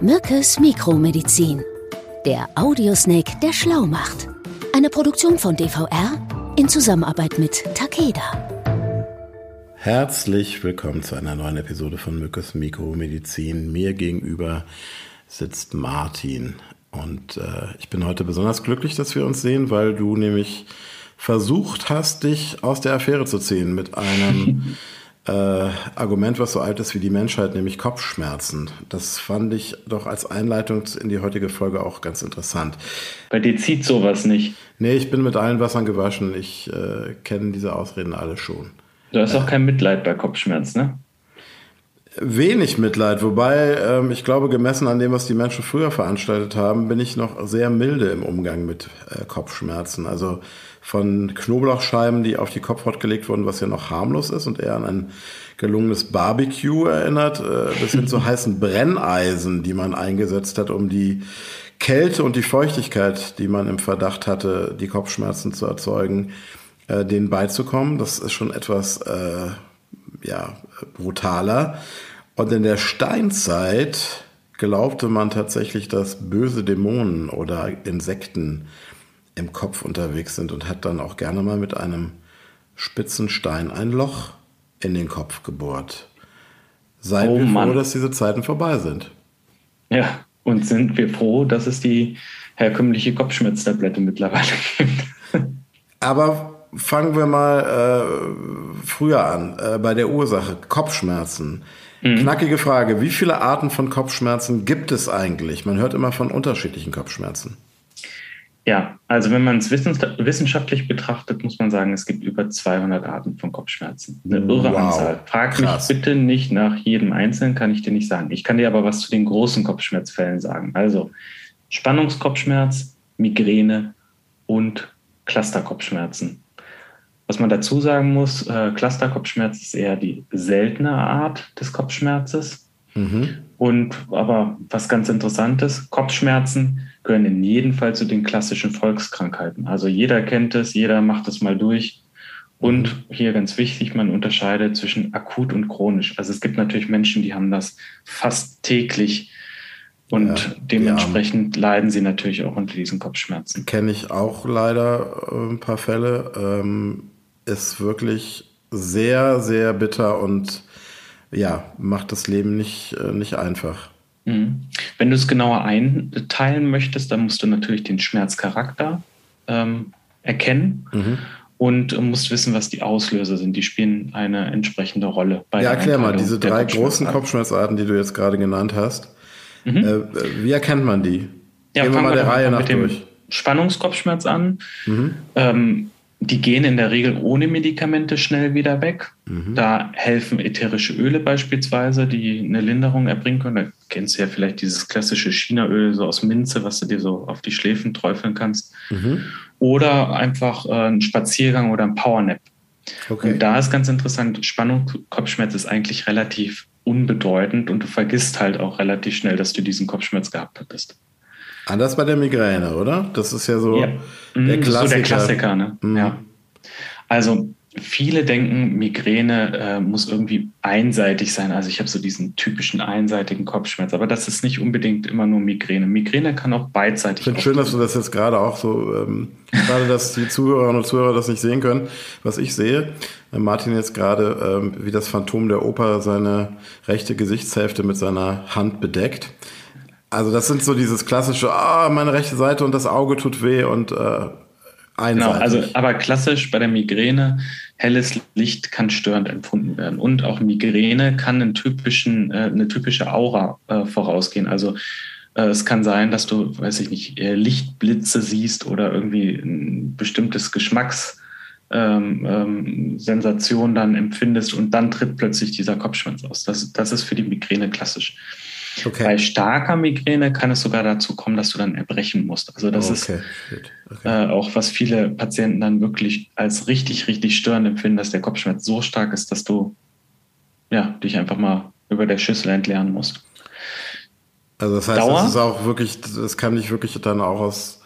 Mückes Mikromedizin. Der Audiosnake, der schlau macht. Eine Produktion von DVR in Zusammenarbeit mit Takeda. Herzlich willkommen zu einer neuen Episode von Mückes Mikromedizin. Mir gegenüber sitzt Martin. Und äh, ich bin heute besonders glücklich, dass wir uns sehen, weil du nämlich versucht hast, dich aus der Affäre zu ziehen mit einem äh, Argument, was so alt ist wie die Menschheit, nämlich Kopfschmerzen. Das fand ich doch als Einleitung in die heutige Folge auch ganz interessant. Bei dir zieht sowas nicht. Nee, ich bin mit allen Wassern gewaschen. Ich äh, kenne diese Ausreden alle schon. Du hast auch kein Mitleid bei Kopfschmerzen, ne? Wenig Mitleid, wobei ähm, ich glaube, gemessen an dem, was die Menschen früher veranstaltet haben, bin ich noch sehr milde im Umgang mit äh, Kopfschmerzen. Also von Knoblauchscheiben, die auf die Kopfhaut gelegt wurden, was ja noch harmlos ist und eher an ein gelungenes Barbecue erinnert, äh, bis hin zu heißen Brenneisen, die man eingesetzt hat, um die Kälte und die Feuchtigkeit, die man im Verdacht hatte, die Kopfschmerzen zu erzeugen, äh, denen beizukommen. Das ist schon etwas äh, ja, brutaler. Und in der Steinzeit glaubte man tatsächlich, dass böse Dämonen oder Insekten im Kopf unterwegs sind und hat dann auch gerne mal mit einem spitzen Stein ein Loch in den Kopf gebohrt. Seien oh, wir Mann. froh, dass diese Zeiten vorbei sind. Ja, und sind wir froh, dass es die herkömmliche Kopfschmerztablette mittlerweile gibt. Aber fangen wir mal äh, früher an, äh, bei der Ursache, Kopfschmerzen. Mhm. Knackige Frage, wie viele Arten von Kopfschmerzen gibt es eigentlich? Man hört immer von unterschiedlichen Kopfschmerzen. Ja, also wenn man es wissenschaftlich betrachtet, muss man sagen, es gibt über 200 Arten von Kopfschmerzen. Eine irre wow. Anzahl. Frag Krass. mich bitte nicht nach jedem Einzelnen, kann ich dir nicht sagen. Ich kann dir aber was zu den großen Kopfschmerzfällen sagen. Also Spannungskopfschmerz, Migräne und Clusterkopfschmerzen. Was man dazu sagen muss, äh, Clusterkopfschmerz ist eher die seltene Art des Kopfschmerzes. Mhm. Und aber was ganz interessantes, Kopfschmerzen gehören in jedem Fall zu den klassischen Volkskrankheiten. Also jeder kennt es, jeder macht es mal durch. Und mhm. hier ganz wichtig, man unterscheidet zwischen akut und chronisch. Also es gibt natürlich Menschen, die haben das fast täglich und ja, dementsprechend leiden sie natürlich auch unter diesen Kopfschmerzen. Kenne ich auch leider äh, ein paar Fälle. Ähm, ist wirklich sehr, sehr bitter und ja, macht das Leben nicht, äh, nicht einfach. Mhm. Wenn du es genauer einteilen möchtest, dann musst du natürlich den Schmerzcharakter ähm, erkennen. Mhm. Und musst wissen, was die Auslöser sind. Die spielen eine entsprechende Rolle. Bei ja, erklär mal, diese drei großen Kopfschmerzarten, die du jetzt gerade genannt hast. Mhm. Äh, wie erkennt man die? Ja, Gehen wir mal der Reihe nach durch. Dem Spannungskopfschmerz an. Mhm. Ähm, die gehen in der Regel ohne Medikamente schnell wieder weg. Mhm. Da helfen ätherische Öle beispielsweise, die eine Linderung erbringen können. Da kennst du ja vielleicht dieses klassische Chinaöl so aus Minze, was du dir so auf die Schläfen träufeln kannst. Mhm. Oder einfach äh, ein Spaziergang oder ein Powernap. Okay. Und da ist ganz interessant, Spannung, Kopfschmerz ist eigentlich relativ unbedeutend und du vergisst halt auch relativ schnell, dass du diesen Kopfschmerz gehabt hattest. Anders bei der Migräne, oder? Das ist ja so ja. der Klassiker. So der Klassiker, ne? Mhm. Ja. Also viele denken, Migräne äh, muss irgendwie einseitig sein. Also ich habe so diesen typischen einseitigen Kopfschmerz, aber das ist nicht unbedingt immer nur Migräne. Migräne kann auch beidseitig sein. Ich finde schön, dass du das jetzt gerade auch so, ähm, gerade dass die Zuhörerinnen und Zuhörer das nicht sehen können, was ich sehe. Äh, Martin jetzt gerade ähm, wie das Phantom der Oper seine rechte Gesichtshälfte mit seiner Hand bedeckt. Also das sind so dieses klassische, ah, meine rechte Seite und das Auge tut weh und äh, einseitig. Genau, also aber klassisch bei der Migräne, helles Licht kann störend empfunden werden. Und auch Migräne kann einen typischen, äh, eine typische Aura äh, vorausgehen. Also äh, es kann sein, dass du, weiß ich nicht, Lichtblitze siehst oder irgendwie ein bestimmtes Geschmacks ähm, ähm, Sensation dann empfindest und dann tritt plötzlich dieser Kopfschmerz aus. Das, das ist für die Migräne klassisch. Okay. Bei starker Migräne kann es sogar dazu kommen, dass du dann erbrechen musst. Also das okay. ist okay. Äh, auch, was viele Patienten dann wirklich als richtig, richtig störend empfinden, dass der Kopfschmerz so stark ist, dass du ja, dich einfach mal über der Schüssel entleeren musst. Also das heißt, Dauer, das ist auch wirklich, das kann dich wirklich dann auch aus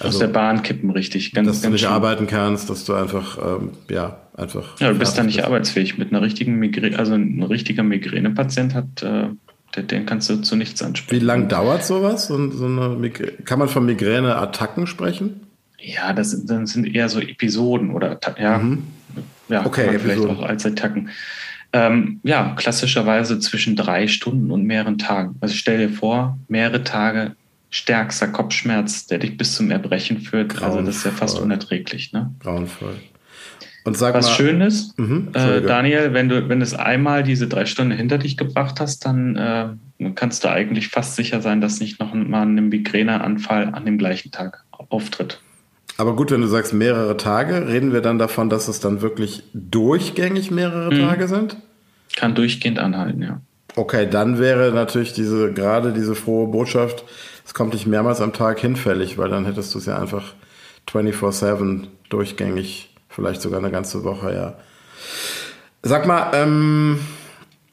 also, aus der Bahn kippen, richtig. Ganz, dass ganz du nicht schön. arbeiten kannst, dass du einfach, ähm, ja, einfach. Ja, du bist dann nicht bist. arbeitsfähig. Mit einer richtigen Migräne, also ein richtiger Migränepatient hat äh, Den kannst du zu nichts ansprechen. Wie lange dauert sowas? So, so eine kann man von Migräne-Attacken sprechen? Ja, das, das, sind eher so Episoden oder ja, mhm. ja okay, vielleicht auch als Attacken. Ähm, ja, klassischerweise zwischen drei Stunden und mehreren Tagen. Also stell dir vor, mehrere Tage stärkster Kopfschmerz, der dich bis zum Erbrechen führt. Grauenvoll. Also das ist ja fast unerträglich. Ne? Grauenvoll. Und sag Was mal, schön ist, mhm, äh, Daniel, wenn du, wenn es einmal diese drei Stunden hinter dich gebracht hast, dann äh, kannst du eigentlich fast sicher sein, dass nicht noch mal ein Migräneanfall an dem gleichen Tag auftritt. Aber gut, wenn du sagst mehrere Tage, reden wir dann davon, dass es dann wirklich durchgängig mehrere mhm. Tage sind? Kann durchgehend anhalten, ja. Okay, dann wäre natürlich diese, gerade diese frohe Botschaft, es kommt nicht mehrmals am Tag hinfällig, weil dann hättest du es ja einfach 24-7 durchgängig, vielleicht sogar eine ganze Woche, ja. Sag mal, ähm,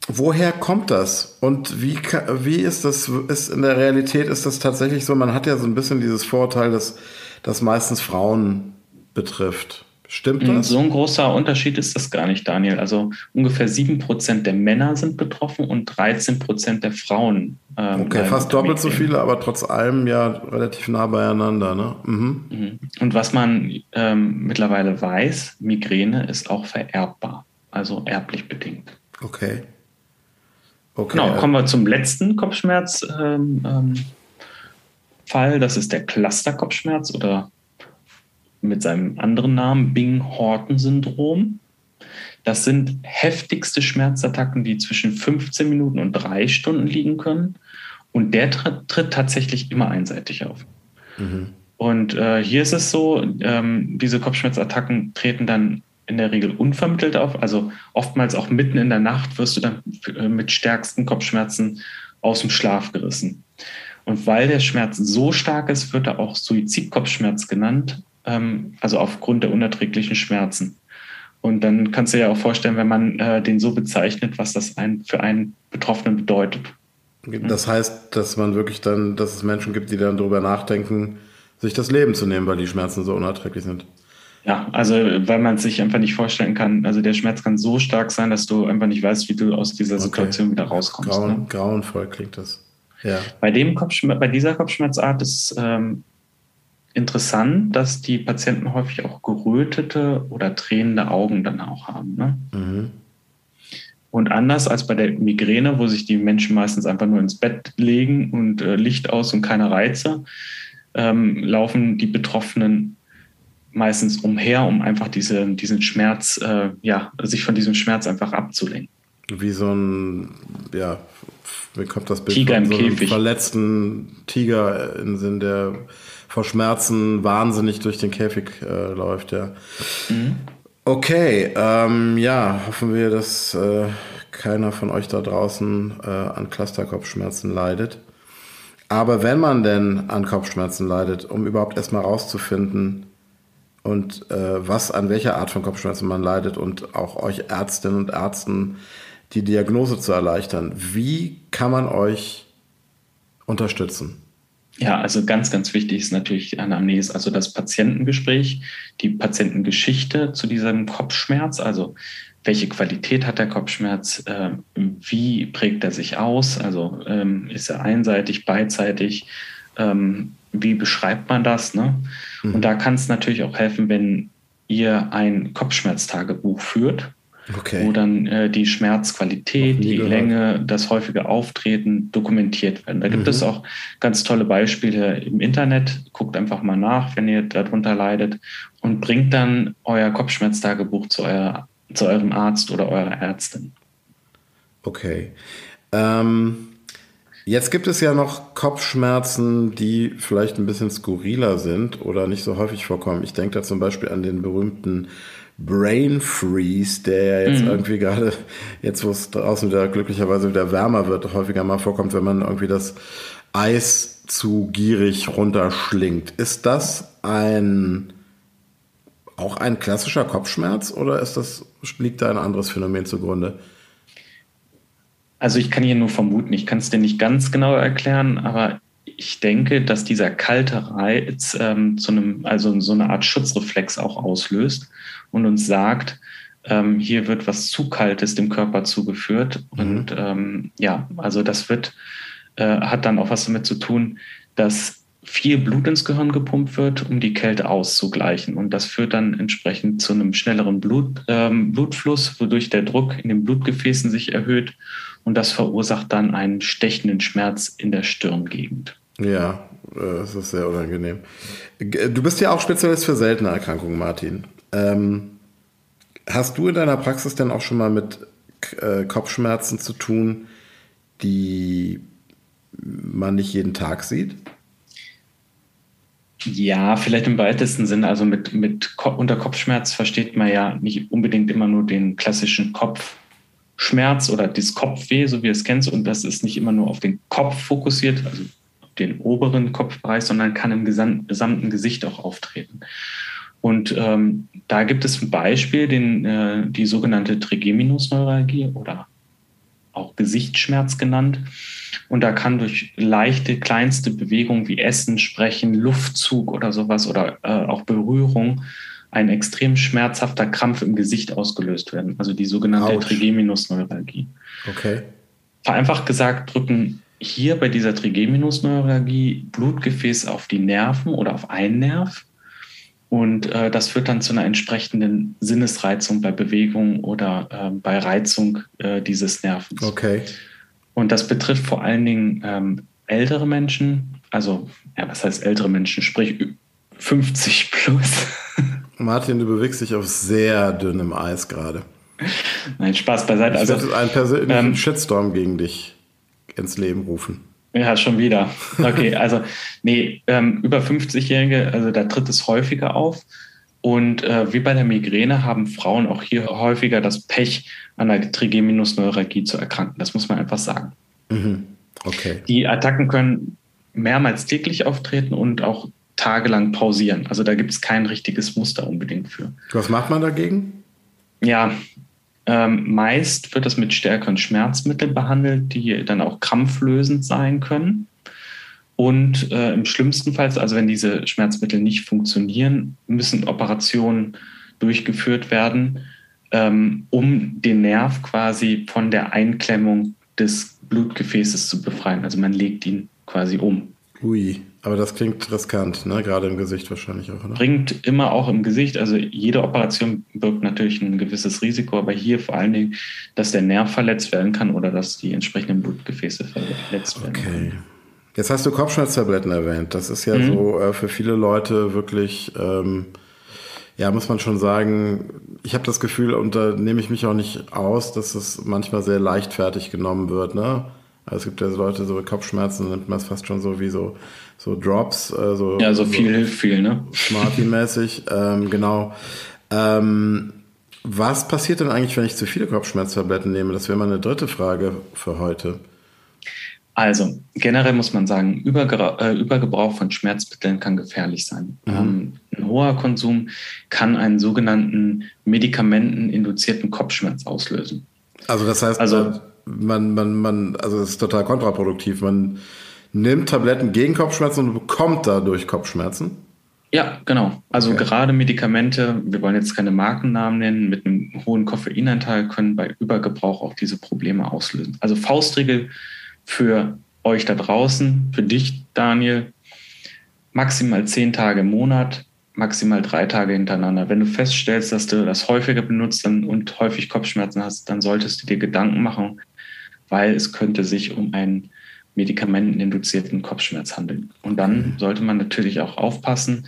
woher kommt das? Und wie, wie ist das, ist in der Realität ist das tatsächlich so, man hat ja so ein bisschen dieses Vorurteil, dass das meistens Frauen betrifft. Stimmt das? So ein großer Unterschied ist das gar nicht, Daniel. Also ungefähr 7% der Männer sind betroffen und 13% der Frauen. Ähm, okay, fast doppelt so viele, aber trotz allem ja relativ nah beieinander. Ne? Mhm. mhm. Und was man ähm, mittlerweile weiß, Migräne ist auch vererbbar, also erblich bedingt. Okay. okay. Genau, kommen wir zum letzten Kopfschmerz. Ähm, ähm Fall. Das ist der Clusterkopfschmerz oder mit seinem anderen Namen Bing-Horton-Syndrom. Das sind heftigste Schmerzattacken, die zwischen 15 Minuten und drei Stunden liegen können. Und der tritt, tritt tatsächlich immer einseitig auf. Mhm. Und äh, hier ist es so, ähm, diese Kopfschmerzattacken treten dann in der Regel unvermittelt auf. Also oftmals auch mitten in der Nacht wirst du dann äh, mit stärksten Kopfschmerzen aus dem Schlaf gerissen. Und weil der Schmerz so stark ist, wird er auch Suizidkopfschmerz genannt, ähm, also aufgrund der unerträglichen Schmerzen. Und dann kannst du dir ja auch vorstellen, wenn man äh, den so bezeichnet, was das ein, für einen Betroffenen bedeutet. Das heißt, dass man wirklich dann, dass es Menschen gibt, die dann darüber nachdenken, sich das Leben zu nehmen, weil die Schmerzen so unerträglich sind. Ja, also weil man sich einfach nicht vorstellen kann, also der Schmerz kann so stark sein, dass du einfach nicht weißt, wie du aus dieser Situation okay. wieder rauskommst. Grauen, ne? Grauenvoll klingt das. Ja. Bei, dem Kopfschmerz, bei dieser Kopfschmerzart ist ähm, interessant, dass die Patienten häufig auch gerötete oder tränende Augen dann auch haben. Ne? Mhm. Und anders als bei der Migräne, wo sich die Menschen meistens einfach nur ins Bett legen und äh, Licht aus und keine Reize, ähm, laufen die Betroffenen meistens umher, um einfach diese, diesen Schmerz, äh, ja, sich von diesem Schmerz einfach abzulenken. Wie so ein, ja, mir kommt das Bild Tiger von so einem Käfig. verletzten Tiger in Sinn, der vor Schmerzen wahnsinnig durch den Käfig äh, läuft, ja. Mhm. Okay, ähm, ja, hoffen wir, dass äh, keiner von euch da draußen äh, an Clusterkopfschmerzen leidet. Aber wenn man denn an Kopfschmerzen leidet, um überhaupt erstmal rauszufinden und äh, was an welcher Art von Kopfschmerzen man leidet und auch euch Ärztinnen und Ärzten die Diagnose zu erleichtern. Wie kann man euch unterstützen? Ja, also ganz, ganz wichtig ist natürlich Anamnese, also das Patientengespräch, die Patientengeschichte zu diesem Kopfschmerz, also welche Qualität hat der Kopfschmerz, äh, wie prägt er sich aus, also ähm, ist er einseitig, beidseitig, ähm, wie beschreibt man das? Ne? Mhm. Und da kann es natürlich auch helfen, wenn ihr ein Kopfschmerztagebuch führt okay. wo dann äh, die Schmerzqualität, die gehört. Länge, das häufige Auftreten dokumentiert werden. Da gibt mhm. es auch ganz tolle Beispiele im Internet. Guckt einfach mal nach, wenn ihr darunter leidet und bringt dann euer Kopfschmerztagebuch zu, euer, zu eurem Arzt oder eurer Ärztin. Okay. Ähm, jetzt gibt es ja noch Kopfschmerzen, die vielleicht ein bisschen skurriler sind oder nicht so häufig vorkommen. Ich denke da zum Beispiel an den berühmten Brain Freeze, der ja jetzt mhm. irgendwie gerade, jetzt wo es draußen wieder glücklicherweise wieder wärmer wird, häufiger mal vorkommt, wenn man irgendwie das Eis zu gierig runterschlingt. Ist das ein auch ein klassischer Kopfschmerz oder ist das, liegt da ein anderes Phänomen zugrunde? Also ich kann hier nur vermuten, ich kann es dir nicht ganz genau erklären, aber ich denke, dass dieser kalte Reiz ähm, zu einem, also so eine Art Schutzreflex auch auslöst und uns sagt, ähm, hier wird was zu Kaltes dem Körper zugeführt. Mhm. Und ähm, ja, also das wird, äh, hat dann auch was damit zu tun, dass viel Blut ins Gehirn gepumpt wird, um die Kälte auszugleichen. Und das führt dann entsprechend zu einem schnelleren Blut, ähm, Blutfluss, wodurch der Druck in den Blutgefäßen sich erhöht. Und das verursacht dann einen stechenden Schmerz in der Stirngegend. Ja, äh, das ist sehr unangenehm. Du bist ja auch Spezialist für seltene Erkrankungen, Martin. Ähm, hast du in deiner Praxis denn auch schon mal mit äh, Kopfschmerzen zu tun, die man nicht jeden Tag sieht? Ja, vielleicht im weitesten Sinne. Also mit, mit unter Kopfschmerz versteht man ja nicht unbedingt immer nur den klassischen Kopfschmerz oder das Kopfweh, so wie es kennt. Und das ist nicht immer nur auf den Kopf fokussiert, also den oberen Kopfbereich, sondern kann im gesamten Gesicht auch auftreten. Und ähm, da gibt es ein Beispiel, den, äh, die sogenannte Trigeminusneuralgie oder auch Gesichtsschmerz genannt. Und da kann durch leichte, kleinste Bewegungen wie Essen, Sprechen, Luftzug oder sowas oder äh, auch Berührung ein extrem schmerzhafter Krampf im Gesicht ausgelöst werden. Also die sogenannte. Trigeminusneuralgie. Okay. Vereinfacht gesagt drücken hier bei dieser Trigeminusneuralgie Blutgefäß auf die Nerven oder auf einen Nerv. Und äh, das führt dann zu einer entsprechenden Sinnesreizung bei Bewegung oder äh, bei Reizung äh, dieses Nervens. Okay. Und das betrifft vor allen Dingen ähm, ältere Menschen, also, ja, was heißt ältere Menschen, sprich 50 plus. Martin, du bewegst dich auf sehr dünnem Eis gerade. Nein, Spaß beiseite. Ich also, einen persönlichen ähm, Shitstorm gegen dich ins Leben rufen. Ja, schon wieder. Okay, also nee, ähm, über 50-Jährige, also da tritt es häufiger auf. Und äh, wie bei der Migräne haben Frauen auch hier häufiger das Pech, an der Trigeminusneuralgie zu erkranken. Das muss man einfach sagen. Mhm. Okay. Die Attacken können mehrmals täglich auftreten und auch tagelang pausieren. Also da gibt es kein richtiges Muster unbedingt für. Was macht man dagegen? Ja, ähm, meist wird das mit stärkeren Schmerzmitteln behandelt, die dann auch krampflösend sein können. Und äh, im schlimmsten Fall, also wenn diese Schmerzmittel nicht funktionieren, müssen Operationen durchgeführt werden, ähm, um den Nerv quasi von der Einklemmung des Blutgefäßes zu befreien. Also man legt ihn quasi um. Ui. Aber das klingt riskant, ne? gerade im Gesicht wahrscheinlich auch. Oder? Bringt immer auch im Gesicht. Also jede Operation birgt natürlich ein gewisses Risiko, aber hier vor allen Dingen, dass der Nerv verletzt werden kann oder dass die entsprechenden Blutgefäße verletzt werden. Okay. Jetzt hast du Kopfschmerztabletten erwähnt. Das ist ja mhm. so äh, für viele Leute wirklich, ähm, ja, muss man schon sagen, ich habe das Gefühl, und da nehme ich mich auch nicht aus, dass es manchmal sehr leichtfertig genommen wird. Ne? Also es gibt ja Leute, so Kopfschmerzen, nimmt man es fast schon so wie so so Drops. Äh, so, ja, so viel hilft viel, ne? Smarty-mäßig, ähm, genau. Ähm, was passiert denn eigentlich, wenn ich zu viele Kopfschmerztabletten nehme? Das wäre mal eine dritte Frage für heute. Also, generell muss man sagen, Überge äh, Übergebrauch von Schmerzmitteln kann gefährlich sein. Mhm. Ähm, ein hoher Konsum kann einen sogenannten medikamenteninduzierten Kopfschmerz auslösen. Also das heißt, also, man, man, man, also das ist total kontraproduktiv. Man nimmt Tabletten gegen Kopfschmerzen und bekommt dadurch Kopfschmerzen? Ja, genau. Also okay. gerade Medikamente, wir wollen jetzt keine Markennamen nennen, mit einem hohen Koffeinanteil können bei Übergebrauch auch diese Probleme auslösen. Also Faustregel für euch da draußen, für dich, Daniel, maximal zehn Tage im Monat, maximal drei Tage hintereinander. Wenn du feststellst, dass du das häufiger benutzt und häufig Kopfschmerzen hast, dann solltest du dir Gedanken machen, weil es könnte sich um ein medikamenteninduzierten Kopfschmerz handeln. Und dann mhm. sollte man natürlich auch aufpassen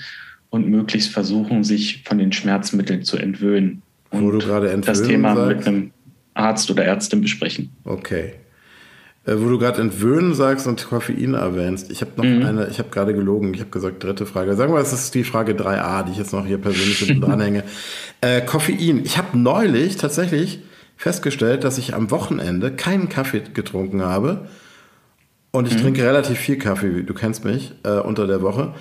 und möglichst versuchen, sich von den Schmerzmitteln zu entwöhnen. Und Wo du gerade entwöhnen das Thema sagst? mit einem Arzt oder Ärztin besprechen. Okay. Äh, wo du gerade entwöhnen sagst und Koffein erwähnst, ich habe noch mhm. eine, ich habe gerade gelogen, ich habe gesagt dritte Frage. Sagen wir, es ist die Frage 3a, die ich jetzt noch hier persönlich dranhänge. Äh, Koffein. Ich habe neulich tatsächlich festgestellt, dass ich am Wochenende keinen Kaffee getrunken habe und ich mhm. trinke relativ viel Kaffee, du kennst mich, äh, unter der Woche.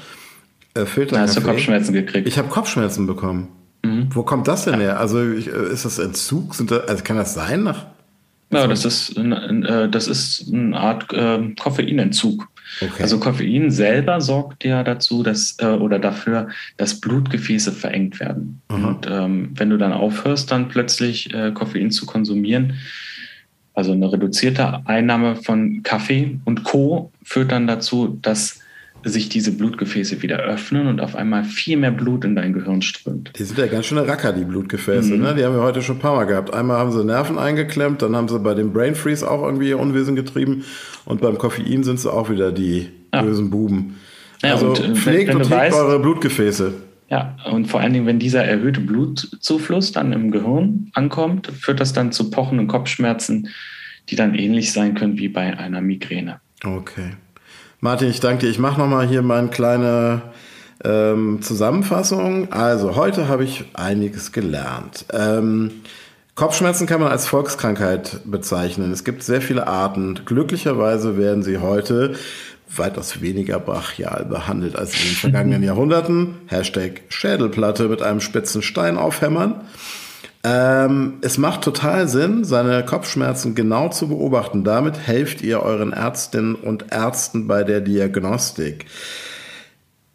Äh, Filterkaffee. Hast du Kopfschmerzen gekriegt? Ich habe Kopfschmerzen bekommen. Mhm. Wo kommt das denn her? Also ich, äh, ist das Entzug? Das, also kann das sein nach? Ja, das ist, äh, das ist eine Art äh, Koffeinentzug. Okay. Also Koffein selber sorgt ja dazu, dass äh, oder dafür, dass Blutgefäße verengt werden. Mhm. Und ähm, wenn du dann aufhörst, dann plötzlich äh, Koffein zu konsumieren, also eine reduzierte Einnahme von Kaffee und Co. führt dann dazu, dass sich diese Blutgefäße wieder öffnen und auf einmal viel mehr Blut in dein Gehirn strömt. Die sind ja ganz schöne Racker, die Blutgefäße. Mhm. Ne? Die haben wir heute schon ein paar Mal gehabt. Einmal haben sie Nerven eingeklemmt, dann haben sie bei dem Brain Freeze auch irgendwie ihr Unwesen getrieben und beim Koffein sind sie auch wieder die ja. bösen Buben. Ja, also und, äh, pflegt und trägt eure Blutgefäße. Ja, und vor allen Dingen, wenn dieser erhöhte Blutzufluss dann im Gehirn ankommt, führt das dann zu pochenden Kopfschmerzen, die dann ähnlich sein können wie bei einer Migräne. Okay. Martin, ich danke dir. Ich mache nochmal hier meine kleine ähm, Zusammenfassung. Also, heute habe ich einiges gelernt. Ähm, Kopfschmerzen kann man als Volkskrankheit bezeichnen. Es gibt sehr viele Arten. Glücklicherweise werden sie heute weitaus weniger brachial behandelt als in den vergangenen Jahrhunderten. Hashtag Schädelplatte mit einem spitzen Stein aufhämmern. Ähm, es macht total Sinn, seine Kopfschmerzen genau zu beobachten. Damit helft ihr euren Ärztinnen und Ärzten bei der Diagnostik.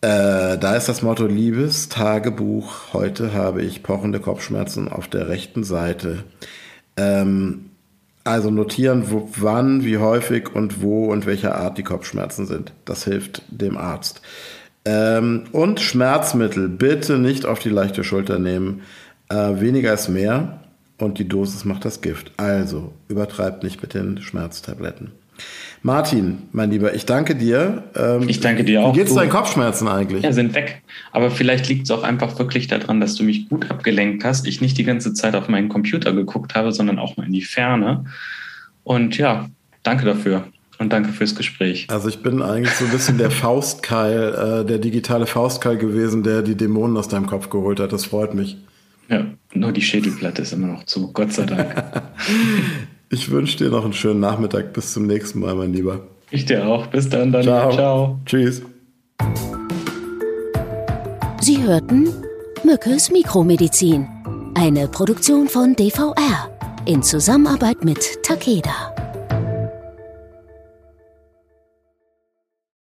Äh, da ist das Motto Liebes Tagebuch. Heute habe ich pochende Kopfschmerzen auf der rechten Seite. Ähm, also notieren, wo, wann, wie häufig und wo und welcher Art die Kopfschmerzen sind. Das hilft dem Arzt. Ähm, und Schmerzmittel bitte nicht auf die leichte Schulter nehmen. Äh, weniger ist mehr und die Dosis macht das Gift. Also übertreibt nicht mit den Schmerztabletten. Martin, mein Lieber, ich danke dir. Ähm, ich danke dir auch. Wie geht's deinen Kopfschmerzen eigentlich? Ja, sind weg. Aber vielleicht liegt es auch einfach wirklich daran, dass du mich gut abgelenkt hast. Ich nicht die ganze Zeit auf meinen Computer geguckt habe, sondern auch mal in die Ferne. Und ja, danke dafür. Und danke fürs Gespräch. Also ich bin eigentlich so ein bisschen der Faustkeil, äh, der digitale Faustkeil gewesen, der die Dämonen aus deinem Kopf geholt hat. Das freut mich. Ja, nur die Schädelplatte ist immer noch zu, Gott sei Dank. ich wünsche dir noch einen schönen Nachmittag. Bis zum nächsten Mal, mein Lieber. Ich dir auch. Bis dann, dann. Ciao. Ciao. Tschüss. Sie hörten Mückes Mikromedizin. Eine Produktion von DVR in Zusammenarbeit mit Takeda.